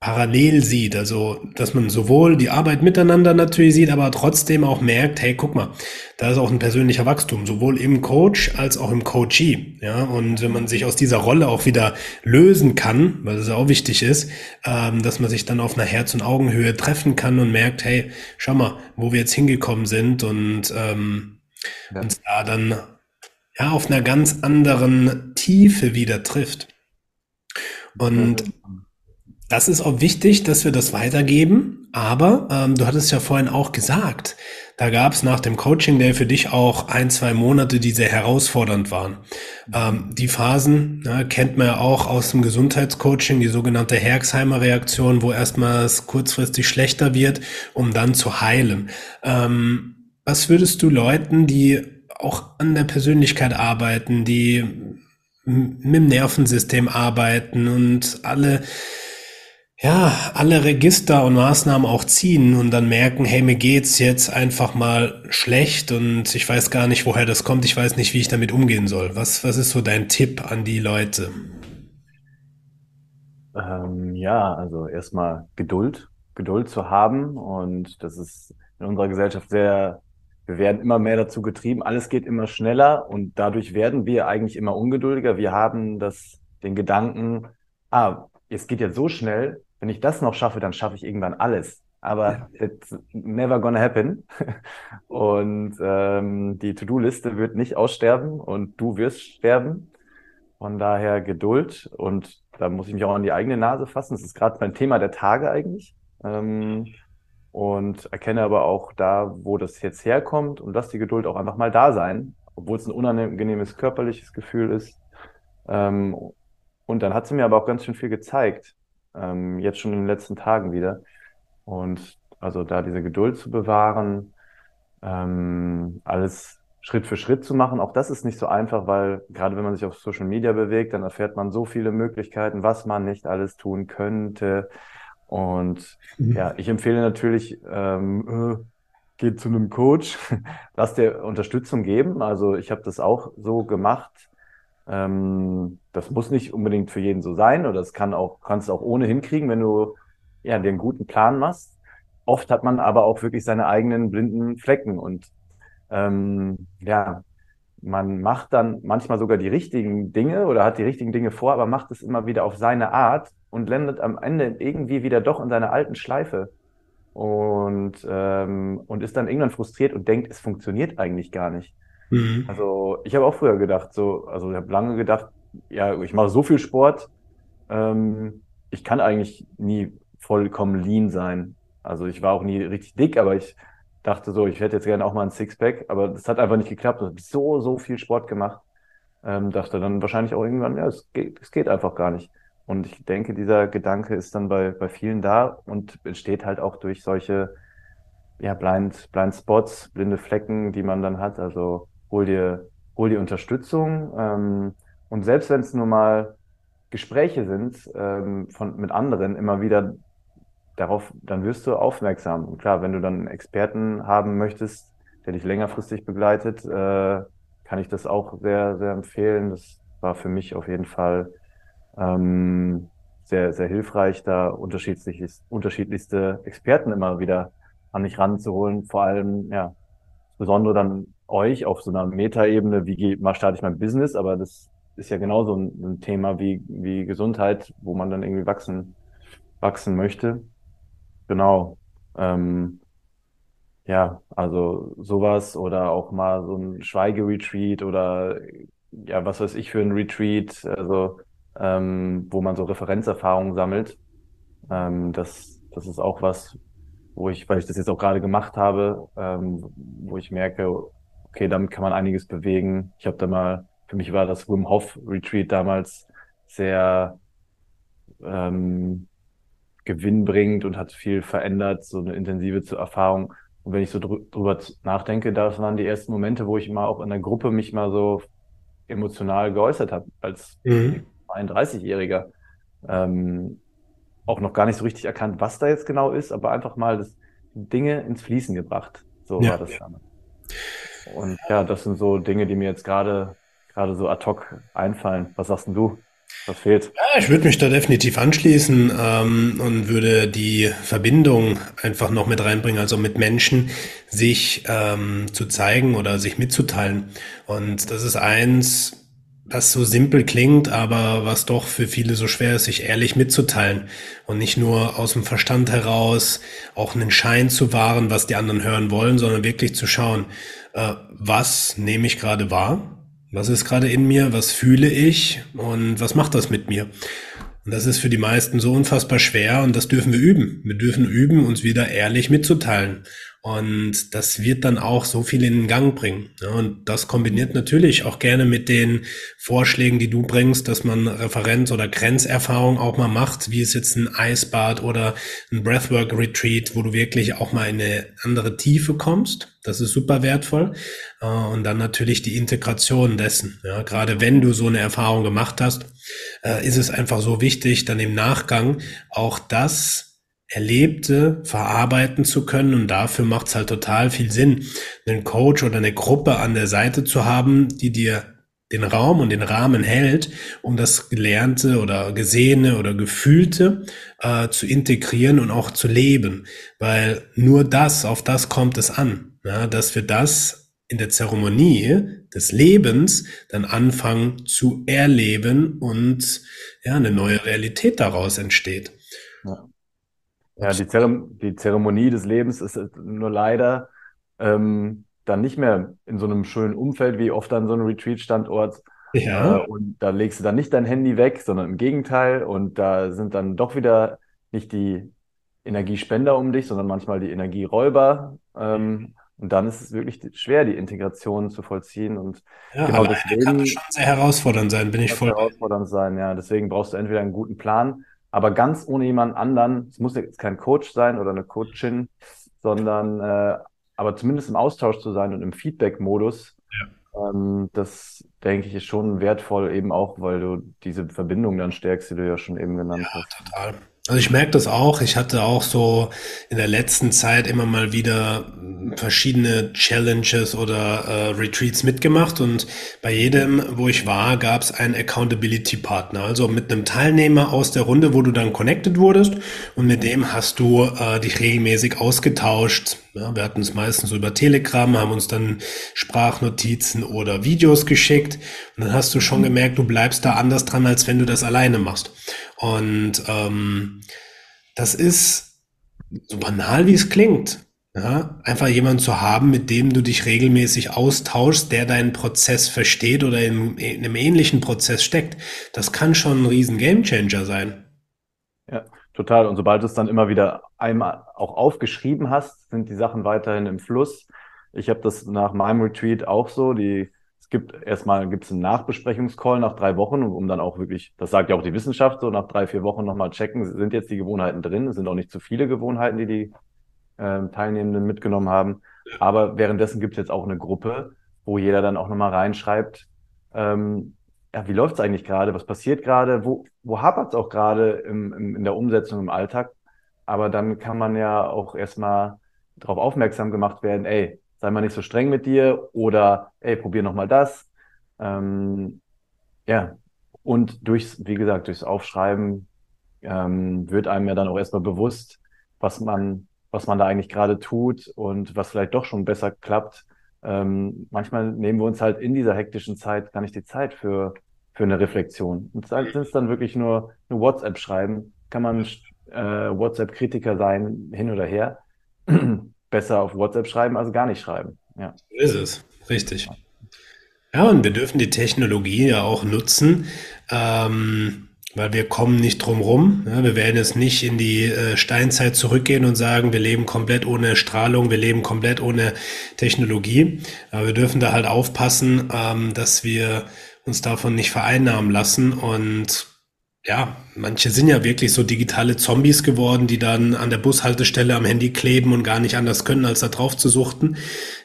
parallel sieht. Also, dass man sowohl die Arbeit miteinander natürlich sieht, aber trotzdem auch merkt, hey, guck mal, da ist auch ein persönlicher Wachstum, sowohl im Coach als auch im Coachee. Ja, und wenn man sich aus dieser Rolle auch wieder lösen kann, weil das auch wichtig ist, ähm, dass man sich dann auf einer Herz- und Augenhöhe treffen kann und merkt, hey, schau mal, wo wir jetzt hingekommen sind und ähm, ja. uns da dann ja auf einer ganz anderen Tiefe wieder trifft. Und das ist auch wichtig, dass wir das weitergeben. Aber ähm, du hattest ja vorhin auch gesagt, da gab es nach dem Coaching Day für dich auch ein, zwei Monate, die sehr herausfordernd waren. Ähm, die Phasen ja, kennt man ja auch aus dem Gesundheitscoaching, die sogenannte Herxheimer Reaktion, wo erstmal es kurzfristig schlechter wird, um dann zu heilen. Ähm, was würdest du Leuten, die auch an der Persönlichkeit arbeiten, die mit dem Nervensystem arbeiten und alle ja, alle Register und Maßnahmen auch ziehen und dann merken, hey, mir geht's jetzt einfach mal schlecht und ich weiß gar nicht, woher das kommt, ich weiß nicht, wie ich damit umgehen soll. Was, was ist so dein Tipp an die Leute? Ähm, ja, also erstmal Geduld, Geduld zu haben und das ist in unserer Gesellschaft sehr, wir werden immer mehr dazu getrieben, alles geht immer schneller und dadurch werden wir eigentlich immer ungeduldiger. Wir haben das, den Gedanken, ah, es geht jetzt so schnell, wenn ich das noch schaffe, dann schaffe ich irgendwann alles. Aber ja. it's never gonna happen. <laughs> Und ähm, die To-Do-Liste wird nicht aussterben und du wirst sterben. Von daher Geduld und da muss ich mich auch an die eigene Nase fassen. Das ist gerade mein Thema der Tage eigentlich. Ähm, und erkenne aber auch da, wo das jetzt herkommt und lass die Geduld auch einfach mal da sein, obwohl es ein unangenehmes körperliches Gefühl ist. Ähm, und dann hat sie mir aber auch ganz schön viel gezeigt ähm, jetzt schon in den letzten Tagen wieder. Und also da diese Geduld zu bewahren, ähm, alles Schritt für Schritt zu machen, auch das ist nicht so einfach, weil gerade wenn man sich auf Social Media bewegt, dann erfährt man so viele Möglichkeiten, was man nicht alles tun könnte. Und mhm. ja, ich empfehle natürlich, ähm, äh, geht zu einem Coach, <laughs> lass dir Unterstützung geben. Also ich habe das auch so gemacht ähm, das muss nicht unbedingt für jeden so sein oder das kann auch, kannst du auch ohne hinkriegen, wenn du ja, dir einen guten Plan machst. Oft hat man aber auch wirklich seine eigenen blinden Flecken und ähm, ja, man macht dann manchmal sogar die richtigen Dinge oder hat die richtigen Dinge vor, aber macht es immer wieder auf seine Art und landet am Ende irgendwie wieder doch in seiner alten Schleife und, ähm, und ist dann irgendwann frustriert und denkt, es funktioniert eigentlich gar nicht. Mhm. Also ich habe auch früher gedacht, so, also ich habe lange gedacht, ja, ich mache so viel Sport, ähm, ich kann eigentlich nie vollkommen lean sein. Also ich war auch nie richtig dick, aber ich dachte so, ich hätte jetzt gerne auch mal ein Sixpack, aber das hat einfach nicht geklappt. Ich habe so, so viel Sport gemacht. Ähm, dachte dann wahrscheinlich auch irgendwann, ja, es geht, es geht einfach gar nicht. Und ich denke, dieser Gedanke ist dann bei, bei vielen da und entsteht halt auch durch solche ja, Blind, Blind Spots, blinde Flecken, die man dann hat. Also hol dir, hol dir Unterstützung. Ähm, und selbst wenn es nur mal Gespräche sind ähm, von, mit anderen, immer wieder darauf, dann wirst du aufmerksam. Und klar, wenn du dann einen Experten haben möchtest, der dich längerfristig begleitet, äh, kann ich das auch sehr, sehr empfehlen. Das war für mich auf jeden Fall ähm, sehr, sehr hilfreich, da unterschiedlichste, Experten immer wieder an mich ranzuholen. Vor allem, ja, insbesondere dann euch auf so einer Metaebene, wie mal starte ich mein Business, aber das ist ja genauso ein, ein Thema wie, wie Gesundheit, wo man dann irgendwie wachsen, wachsen möchte. Genau. Ähm, ja, also sowas oder auch mal so ein Schweigeretreat oder ja, was weiß ich für ein Retreat, also ähm, wo man so Referenzerfahrungen sammelt. Ähm, das, das ist auch was, wo ich, weil ich das jetzt auch gerade gemacht habe, ähm, wo ich merke, okay, damit kann man einiges bewegen. Ich habe da mal, für mich war das Wim Hof Retreat damals sehr ähm, gewinnbringend und hat viel verändert, so eine intensive Erfahrung. Und wenn ich so drüber nachdenke, das waren die ersten Momente, wo ich mal auch in der Gruppe mich mal so emotional geäußert habe, als mhm. 31-Jähriger. Ähm, auch noch gar nicht so richtig erkannt, was da jetzt genau ist, aber einfach mal das Dinge ins Fließen gebracht. So ja. war das damals. Und ja, das sind so Dinge, die mir jetzt gerade gerade so ad hoc einfallen. Was sagst denn du? Was fehlt? Ja, ich würde mich da definitiv anschließen ähm, und würde die Verbindung einfach noch mit reinbringen, also mit Menschen sich ähm, zu zeigen oder sich mitzuteilen. Und das ist eins, was so simpel klingt, aber was doch für viele so schwer ist, sich ehrlich mitzuteilen und nicht nur aus dem Verstand heraus auch einen Schein zu wahren, was die anderen hören wollen, sondern wirklich zu schauen, äh, was nehme ich gerade wahr was ist gerade in mir? Was fühle ich? Und was macht das mit mir? Und das ist für die meisten so unfassbar schwer und das dürfen wir üben. Wir dürfen üben, uns wieder ehrlich mitzuteilen. Und das wird dann auch so viel in den Gang bringen. Und das kombiniert natürlich auch gerne mit den Vorschlägen, die du bringst, dass man Referenz- oder Grenzerfahrung auch mal macht, wie es jetzt ein Eisbad oder ein Breathwork-Retreat, wo du wirklich auch mal in eine andere Tiefe kommst. Das ist super wertvoll. Äh, und dann natürlich die Integration dessen. Ja, gerade wenn du so eine Erfahrung gemacht hast, äh, ist es einfach so wichtig, dann im Nachgang auch das Erlebte verarbeiten zu können. Und dafür macht es halt total viel Sinn, einen Coach oder eine Gruppe an der Seite zu haben, die dir den Raum und den Rahmen hält, um das Gelernte oder Gesehene oder Gefühlte äh, zu integrieren und auch zu leben. Weil nur das, auf das kommt es an, ja, dass wir das in der Zeremonie des Lebens dann anfangen zu erleben und ja, eine neue Realität daraus entsteht. Ja. Die, Zerem die Zeremonie des Lebens ist nur leider ähm, dann nicht mehr in so einem schönen Umfeld wie oft an so einem Retreat-Standort. Ja. Äh, und da legst du dann nicht dein Handy weg, sondern im Gegenteil. Und da sind dann doch wieder nicht die Energiespender um dich, sondern manchmal die Energieräuber. Ähm, und dann ist es wirklich schwer, die Integration zu vollziehen. Und ja, genau deswegen kann schon sehr herausfordernd sein, bin ich voll. Herausfordernd sein, ja. Deswegen brauchst du entweder einen guten Plan aber ganz ohne jemand anderen. Es muss jetzt kein Coach sein oder eine Coachin, sondern äh, aber zumindest im Austausch zu sein und im Feedback-Modus. Ja. Ähm, das denke ich ist schon wertvoll, eben auch, weil du diese Verbindung dann stärkst, die du ja schon eben genannt ja, hast. Total. Also ich merke das auch. Ich hatte auch so in der letzten Zeit immer mal wieder verschiedene Challenges oder äh, Retreats mitgemacht. Und bei jedem, wo ich war, gab es einen Accountability Partner, also mit einem Teilnehmer aus der Runde, wo du dann connected wurdest. Und mit dem hast du äh, dich regelmäßig ausgetauscht Ja, wir hatten es meistens über Telegram, haben uns dann Sprachnotizen oder Videos geschickt und dann hast du schon gemerkt, du bleibst da anders dran, als wenn du das alleine machst. Und ähm, das ist so banal, wie es klingt. Ja, einfach jemanden zu haben, mit dem du dich regelmäßig austauschst, der deinen Prozess versteht oder in, in einem ähnlichen Prozess steckt, das kann schon ein riesen Gamechanger sein. Total. Und sobald du es dann immer wieder einmal auch aufgeschrieben hast, sind die Sachen weiterhin im Fluss. Ich habe das nach meinem Retreat auch so. Die, es gibt erstmal gibt's einen Nachbesprechungscall nach drei Wochen, um dann auch wirklich, das sagt ja auch die Wissenschaft, so nach drei, vier Wochen nochmal checken, sind jetzt die Gewohnheiten drin. Es sind auch nicht zu viele Gewohnheiten, die die äh, Teilnehmenden mitgenommen haben. Aber währenddessen gibt es jetzt auch eine Gruppe, wo jeder dann auch nochmal reinschreibt, ähm, ja, wie läuft es eigentlich gerade, was passiert gerade, wo, wo hapert es auch gerade im, im, in der Umsetzung im Alltag. Aber dann kann man ja auch erstmal darauf aufmerksam gemacht werden, ey, sei mal nicht so streng mit dir oder ey, probier nochmal das. Ähm, ja, und durchs, wie gesagt, durchs Aufschreiben ähm, wird einem ja dann auch erstmal bewusst, was man was man da eigentlich gerade tut und was vielleicht doch schon besser klappt. Ähm, manchmal nehmen wir uns halt in dieser hektischen Zeit gar nicht die Zeit für, für eine Reflexion. Und sind es dann wirklich nur, nur WhatsApp schreiben, kann man äh, WhatsApp-Kritiker sein, hin oder her. <clears throat> besser auf WhatsApp schreiben, als gar nicht schreiben. Ja. So ist es, richtig. Ja, und wir dürfen die Technologie ja auch nutzen. Ähm, weil wir kommen nicht drum rum. Wir werden jetzt nicht in die äh, Steinzeit zurückgehen und sagen, wir leben komplett ohne Strahlung, wir leben komplett ohne Technologie. Aber wir dürfen da halt aufpassen, ähm, dass wir uns davon nicht vereinnahmen lassen und ja, manche sind ja wirklich so digitale Zombies geworden, die dann an der Bushaltestelle am Handy kleben und gar nicht anders können, als da drauf zu suchten.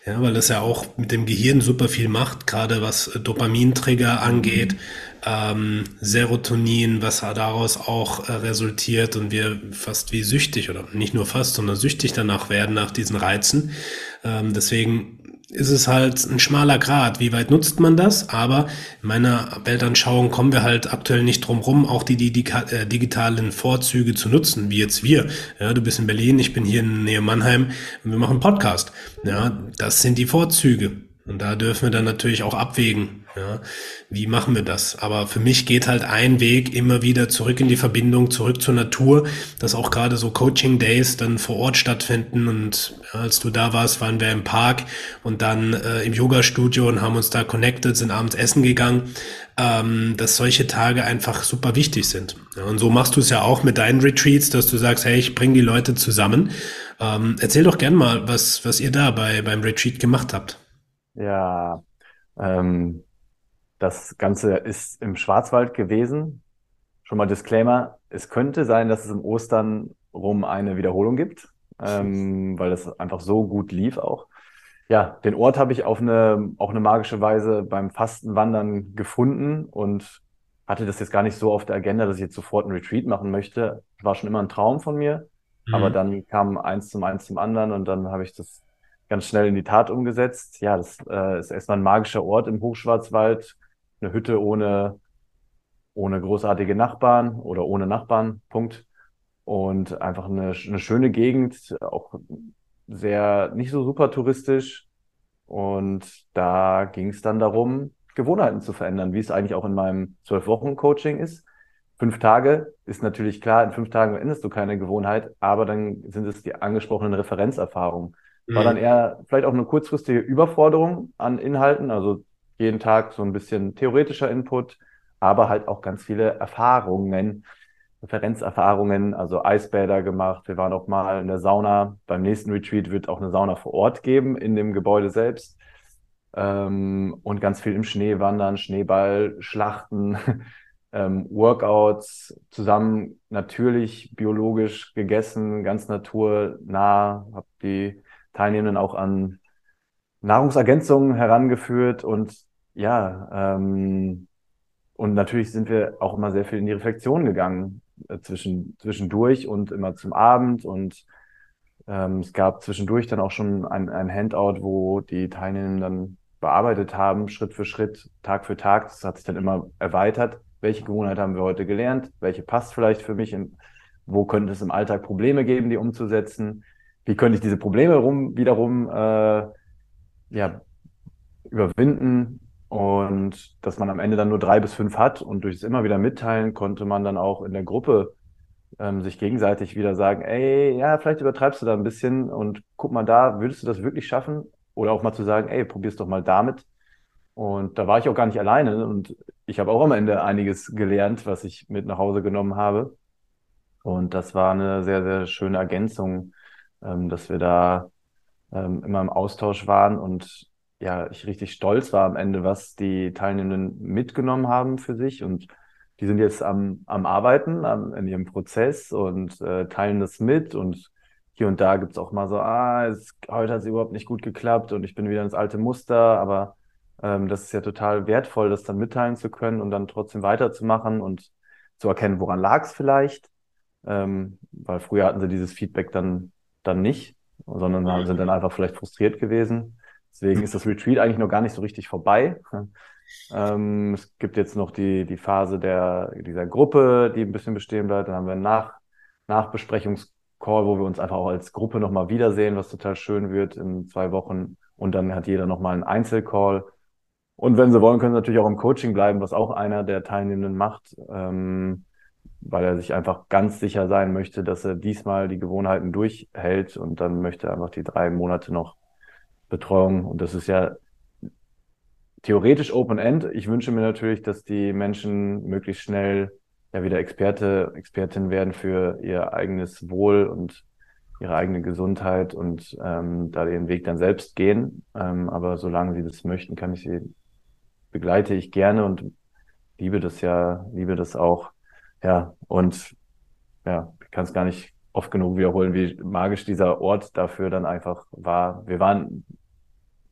Ja, weil das ja auch mit dem Gehirn super viel macht, gerade was Dopamintrigger angeht, ähm, Serotonin, was daraus auch äh, resultiert und wir fast wie süchtig oder nicht nur fast, sondern süchtig danach werden nach diesen Reizen. Ähm, deswegen ist es halt ein schmaler Grad. Wie weit nutzt man das? Aber in meiner Weltanschauung kommen wir halt aktuell nicht drum rum, auch die, die, die äh, digitalen Vorzüge zu nutzen, wie jetzt wir. Ja, du bist in Berlin, ich bin hier in Nähe Mannheim und wir machen Podcast. Ja, das sind die Vorzüge. Und da dürfen wir dann natürlich auch abwägen, ja, wie machen wir das? Aber für mich geht halt ein Weg immer wieder zurück in die Verbindung, zurück zur Natur, dass auch gerade so Coaching Days dann vor Ort stattfinden. Und ja, als du da warst, waren wir im Park und dann äh, im Yoga-Studio und haben uns da connected, sind abends essen gegangen, ähm, dass solche Tage einfach super wichtig sind. Ja, und so machst du es ja auch mit deinen Retreats, dass du sagst, hey, ich bringe die Leute zusammen. Ähm, erzähl doch gern mal, was, was ihr da bei, beim Retreat gemacht habt. Ja, ähm, das Ganze ist im Schwarzwald gewesen. Schon mal Disclaimer. Es könnte sein, dass es im Ostern rum eine Wiederholung gibt, ähm, <laughs> weil das einfach so gut lief auch. Ja, den Ort habe ich auf eine, auch eine magische Weise beim Fastenwandern gefunden und hatte das jetzt gar nicht so auf der Agenda, dass ich jetzt sofort ein Retreat machen möchte. War schon immer ein Traum von mir. Mhm. Aber dann kam eins zum eins zum anderen und dann habe ich das ganz schnell in die Tat umgesetzt. Ja, das äh, ist erstmal ein magischer Ort im Hochschwarzwald, eine Hütte ohne, ohne großartige Nachbarn oder ohne Nachbarn, Punkt. Und einfach eine, eine schöne Gegend, auch sehr, nicht so super touristisch. Und da ging es dann darum, Gewohnheiten zu verändern, wie es eigentlich auch in meinem Zwölf-Wochen-Coaching ist. Fünf Tage ist natürlich klar, in fünf Tagen änderst du keine Gewohnheit, aber dann sind es die angesprochenen Referenzerfahrungen. War dann mhm. eher vielleicht auch eine kurzfristige Überforderung an Inhalten, also jeden Tag so ein bisschen theoretischer Input, aber halt auch ganz viele Erfahrungen, Referenzerfahrungen, also Eisbäder gemacht. Wir waren auch mal in der Sauna. Beim nächsten Retreat wird auch eine Sauna vor Ort geben, in dem Gebäude selbst. Ähm, und ganz viel im Schnee wandern, Schneeball, Schlachten, <laughs> ähm, Workouts, zusammen natürlich biologisch gegessen, ganz naturnah, hab die Teilnehmenden auch an Nahrungsergänzungen herangeführt und ja, ähm, und natürlich sind wir auch immer sehr viel in die Reflexion gegangen, äh, zwischen, zwischendurch und immer zum Abend. Und ähm, es gab zwischendurch dann auch schon ein, ein Handout, wo die Teilnehmenden dann bearbeitet haben, Schritt für Schritt, Tag für Tag. Das hat sich dann immer erweitert. Welche Gewohnheit haben wir heute gelernt? Welche passt vielleicht für mich? In, wo könnte es im Alltag Probleme geben, die umzusetzen? Wie könnte ich diese Probleme rum, wiederum äh, ja, überwinden und dass man am Ende dann nur drei bis fünf hat und durch das immer wieder mitteilen konnte man dann auch in der Gruppe ähm, sich gegenseitig wieder sagen, ey, ja, vielleicht übertreibst du da ein bisschen und guck mal da, würdest du das wirklich schaffen? Oder auch mal zu sagen, ey, probier's doch mal damit. Und da war ich auch gar nicht alleine und ich habe auch am Ende einiges gelernt, was ich mit nach Hause genommen habe. Und das war eine sehr, sehr schöne Ergänzung, ähm, dass wir da ähm, immer im Austausch waren und ja, ich richtig stolz war am Ende, was die Teilnehmenden mitgenommen haben für sich. Und die sind jetzt am, am Arbeiten, am, in ihrem Prozess und äh, teilen das mit. Und hier und da gibt's auch mal so, ah, es, heute hat es überhaupt nicht gut geklappt und ich bin wieder ins alte Muster, aber ähm, das ist ja total wertvoll, das dann mitteilen zu können und dann trotzdem weiterzumachen und zu erkennen, woran lag es vielleicht, ähm, weil früher hatten sie dieses Feedback dann, dann nicht, sondern sind dann einfach vielleicht frustriert gewesen. Deswegen ist das Retreat eigentlich noch gar nicht so richtig vorbei. Ähm, es gibt jetzt noch die, die Phase der, dieser Gruppe, die ein bisschen bestehen bleibt. Dann haben wir einen Nach, Nachbesprechungscall, wo wir uns einfach auch als Gruppe nochmal wiedersehen, was total schön wird in zwei Wochen. Und dann hat jeder nochmal einen Einzelcall. Und wenn sie wollen, können sie natürlich auch im Coaching bleiben, was auch einer der Teilnehmenden macht, ähm, weil er sich einfach ganz sicher sein möchte, dass er diesmal die Gewohnheiten durchhält und dann möchte er einfach die drei Monate noch Betreuung. Und das ist ja theoretisch Open End. Ich wünsche mir natürlich, dass die Menschen möglichst schnell ja wieder Experte, Expertin werden für ihr eigenes Wohl und ihre eigene Gesundheit und ähm, da den Weg dann selbst gehen. Ähm, aber solange sie das möchten, kann ich sie begleite ich gerne und liebe das ja, liebe das auch. Ja, und ja, ich kann es gar nicht oft genug wiederholen, wie magisch dieser Ort dafür dann einfach war. Wir waren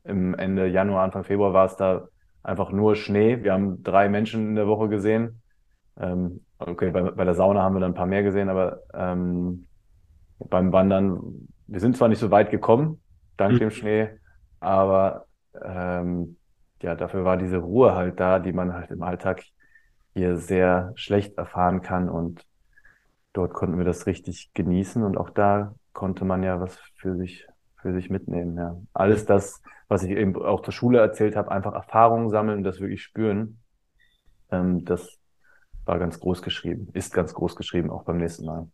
im Ende Januar, Anfang Februar war es da einfach nur Schnee. Wir haben drei Menschen in der Woche gesehen. Ähm, okay, bei, bei, der Sauna haben wir dann ein paar mehr gesehen, aber ähm, beim Wandern, wir sind zwar nicht so weit gekommen, dank mhm. dem Schnee, aber ähm, ja, dafür war diese Ruhe halt da, die man halt im Alltag hier sehr schlecht erfahren kann und dort konnten wir das richtig genießen und auch da konnte man ja was für sich für sich mitnehmen. Ja. Alles das, was ich eben auch zur Schule erzählt habe, einfach Erfahrungen sammeln und das wirklich spüren, ähm, das war ganz groß geschrieben, ist ganz groß geschrieben, auch beim nächsten Mal.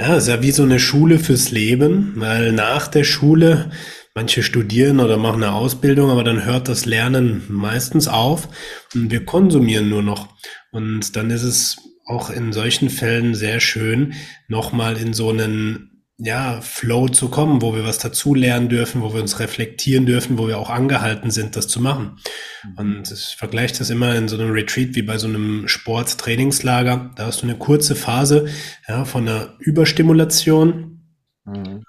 Ja, ist ja wie so eine Schule fürs Leben, weil nach der Schule manche studieren oder machen eine Ausbildung, aber dann hört das Lernen meistens auf und wir konsumieren nur noch. Und dann ist es auch in solchen Fällen sehr schön, nochmal in so einen ja, Flow zu kommen, wo wir was dazulernen dürfen, wo wir uns reflektieren dürfen, wo wir auch angehalten sind, das zu machen. Mhm. Und ich vergleiche das immer in so einem Retreat wie bei so einem Sporttrainingslager. Da hast du eine kurze Phase ja, von einer Überstimulation. Mhm.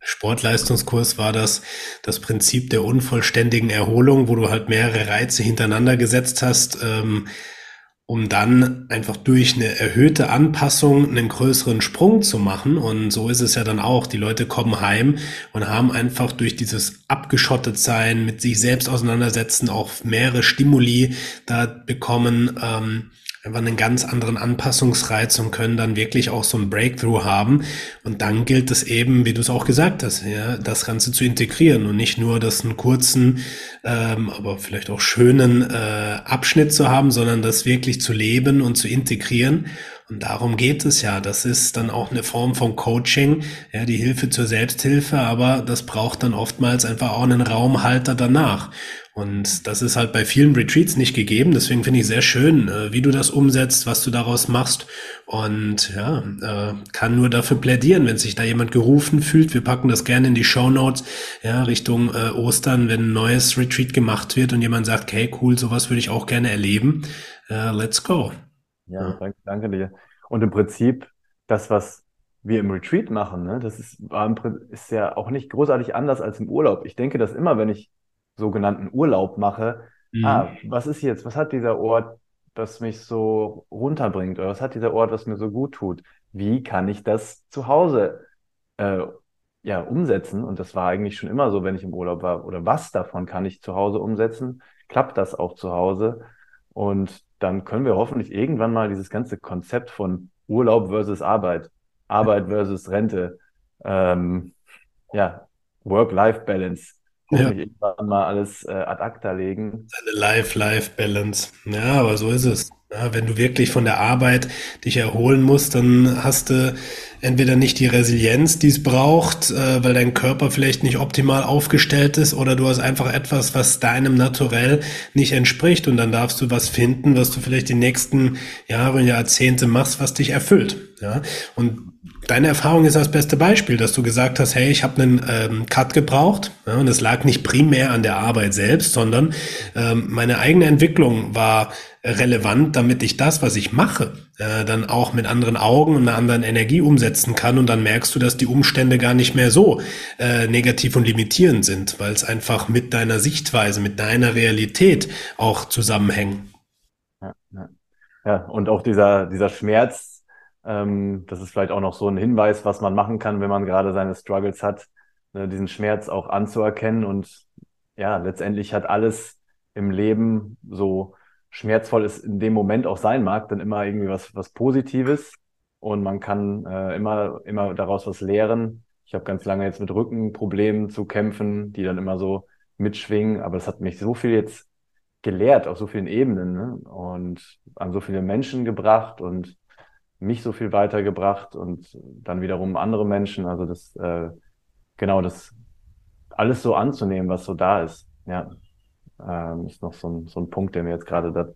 Sportleistungskurs war das das Prinzip der unvollständigen Erholung, wo du halt mehrere Reize hintereinander gesetzt hast. Ähm, um dann einfach durch eine erhöhte Anpassung einen größeren Sprung zu machen. Und so ist es ja dann auch. Die Leute kommen heim und haben einfach durch dieses abgeschottet sein, mit sich selbst auseinandersetzen, auch mehrere Stimuli da bekommen. Ähm, einfach einen ganz anderen Anpassungsreiz und können dann wirklich auch so ein Breakthrough haben. Und dann gilt es eben, wie du es auch gesagt hast, ja, das Ganze zu integrieren und nicht nur das einen kurzen, ähm, aber vielleicht auch schönen äh, Abschnitt zu haben, sondern das wirklich zu leben und zu integrieren. Und darum geht es ja. Das ist dann auch eine Form von Coaching, ja, die Hilfe zur Selbsthilfe, aber das braucht dann oftmals einfach auch einen Raumhalter danach. Und das ist halt bei vielen Retreats nicht gegeben. Deswegen finde ich sehr schön, äh, wie du das umsetzt, was du daraus machst. Und ja, äh, kann nur dafür plädieren, wenn sich da jemand gerufen fühlt. Wir packen das gerne in die Show Notes, ja, Richtung äh, Ostern, wenn ein neues Retreat gemacht wird und jemand sagt, hey, cool, sowas würde ich auch gerne erleben. let's go. Ja, danke, danke dir. Und im Prinzip, das, was wir im Retreat machen, ne, das ist, ist ja auch nicht großartig anders als im Urlaub. Ich denke, dass immer, wenn ich sogenannten Urlaub mache, mhm. ah, was ist jetzt, was hat dieser Ort, das mich so runterbringt oder was hat dieser Ort, was mir so gut tut? Wie kann ich das zu Hause äh, ja, umsetzen? Und das war eigentlich schon immer so, wenn ich im Urlaub war. Oder was davon kann ich zu Hause umsetzen? Klappt das auch zu Hause? Und dann können wir hoffentlich irgendwann mal dieses ganze Konzept von Urlaub versus Arbeit, Arbeit <laughs> versus Rente, ähm, ja, Work-Life-Balance ja. irgendwann mal alles äh, ad acta legen. Eine Life-Life-Balance. Ja, aber so ist es. Ja, wenn du wirklich von der Arbeit dich erholen musst, dann hast du entweder nicht die Resilienz, die es braucht, äh, weil dein Körper vielleicht nicht optimal aufgestellt ist, oder du hast einfach etwas, was deinem Naturell nicht entspricht und dann darfst du was finden, was du vielleicht die nächsten Jahre und Jahrzehnte machst, was dich erfüllt. Ja, und Deine Erfahrung ist das beste Beispiel, dass du gesagt hast, hey, ich habe einen ähm, Cut gebraucht ja, und es lag nicht primär an der Arbeit selbst, sondern ähm, meine eigene Entwicklung war relevant, damit ich das, was ich mache, äh, dann auch mit anderen Augen und einer anderen Energie umsetzen kann und dann merkst du, dass die Umstände gar nicht mehr so äh, negativ und limitierend sind, weil es einfach mit deiner Sichtweise, mit deiner Realität auch zusammenhängen. Ja, ja. ja und auch dieser, dieser Schmerz, ähm, das ist vielleicht auch noch so ein Hinweis, was man machen kann, wenn man gerade seine Struggles hat, ne, diesen Schmerz auch anzuerkennen. Und ja, letztendlich hat alles im Leben so schmerzvoll es in dem Moment auch sein mag, dann immer irgendwie was, was Positives. Und man kann äh, immer, immer daraus was lehren. Ich habe ganz lange jetzt mit Rückenproblemen zu kämpfen, die dann immer so mitschwingen. Aber das hat mich so viel jetzt gelehrt auf so vielen Ebenen ne? und an so viele Menschen gebracht und mich so viel weitergebracht und dann wiederum andere Menschen. Also das, äh, genau, das alles so anzunehmen, was so da ist. Ja, ähm, ist noch so ein, so ein Punkt, der mir jetzt gerade da,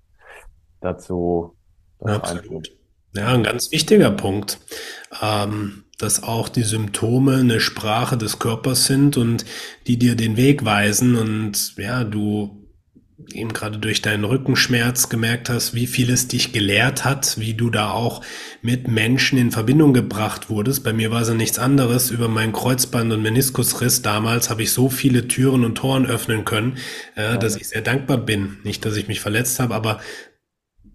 dazu, Absolut. Ja, ein ganz wichtiger Punkt, ähm, dass auch die Symptome eine Sprache des Körpers sind und die dir den Weg weisen und ja, du eben gerade durch deinen Rückenschmerz gemerkt hast, wie viel es dich gelehrt hat, wie du da auch mit Menschen in Verbindung gebracht wurdest. Bei mir war es ja nichts anderes. Über meinen Kreuzband- und Meniskusriss damals habe ich so viele Türen und Toren öffnen können, äh, dass ich sehr dankbar bin. Nicht, dass ich mich verletzt habe, aber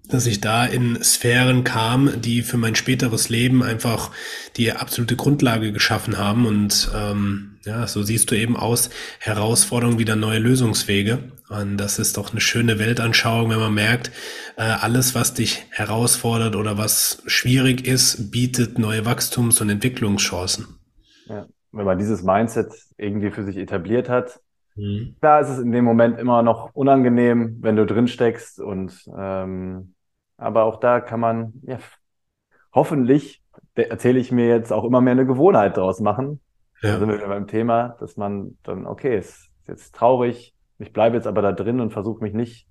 dass ich da in Sphären kam, die für mein späteres Leben einfach die absolute Grundlage geschaffen haben. Und ähm, ja, so siehst du eben aus Herausforderungen wieder neue Lösungswege. Und das ist doch eine schöne Weltanschauung, wenn man merkt, äh, alles, was dich herausfordert oder was schwierig ist, bietet neue Wachstums- und Entwicklungschancen. Ja, wenn man dieses Mindset irgendwie für sich etabliert hat, mhm. klar ist es in dem Moment immer noch unangenehm, wenn du drin steckst und ähm, aber auch da kann man, ja, hoffentlich, erzähle ich mir jetzt auch immer mehr eine Gewohnheit draus machen. Ja. Da sind wir wieder beim Thema, dass man dann, okay, es ist jetzt traurig, ich bleibe jetzt aber da drin und versuche mich nicht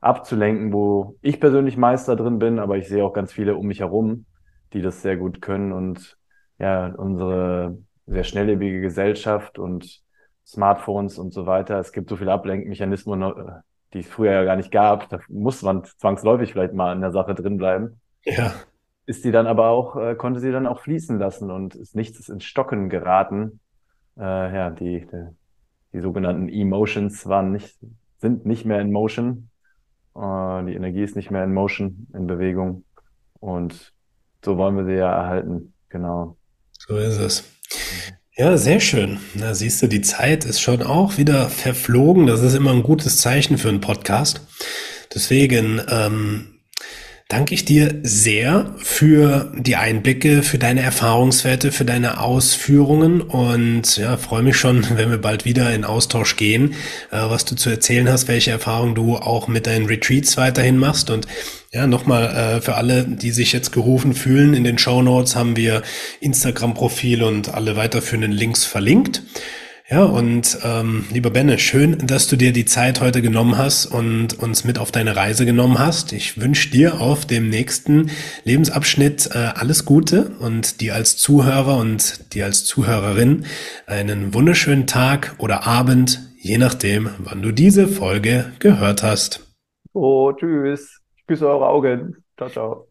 abzulenken, wo ich persönlich Meister drin bin, aber ich sehe auch ganz viele um mich herum, die das sehr gut können und ja, unsere sehr schnelllebige Gesellschaft und Smartphones und so weiter. Es gibt so viele Ablenkmechanismen, die es früher ja gar nicht gab. Da muss man zwangsläufig vielleicht mal in der Sache drin bleiben. Ja. Ist sie dann aber auch, äh, konnte sie dann auch fließen lassen und ist nichts ins Stocken geraten. Äh, ja, die, die, die sogenannten Emotions waren nicht, sind nicht mehr in Motion. Äh, die Energie ist nicht mehr in Motion, in Bewegung. Und so wollen wir sie ja erhalten. Genau. So ist es. Ja, sehr schön. Na, siehst du, die Zeit ist schon auch wieder verflogen. Das ist immer ein gutes Zeichen für einen Podcast. Deswegen ähm, danke ich dir sehr für die Einblicke, für deine Erfahrungswerte, für deine Ausführungen und ja, freue mich schon, <laughs> wenn wir bald wieder in Austausch gehen, äh, was du zu erzählen hast, welche Erfahrungen du auch mit deinen Retreats weiterhin machst und ja, nochmal äh, für alle, die sich jetzt gerufen fühlen, in den Show Notes haben wir Instagram-Profil und alle weiterführenden Links verlinkt. Ja, und ähm, lieber Benne, schön, dass du dir die Zeit heute genommen hast und uns mit auf deine Reise genommen hast. Ich wünsche dir auf dem nächsten Lebensabschnitt äh, alles Gute und dir als Zuhörer und dir als Zuhörerin einen wunderschönen Tag oder Abend, je nachdem, wann du diese Folge gehört hast. Oh, tschüss. Ich küsse eure Augen. Ciao, ciao.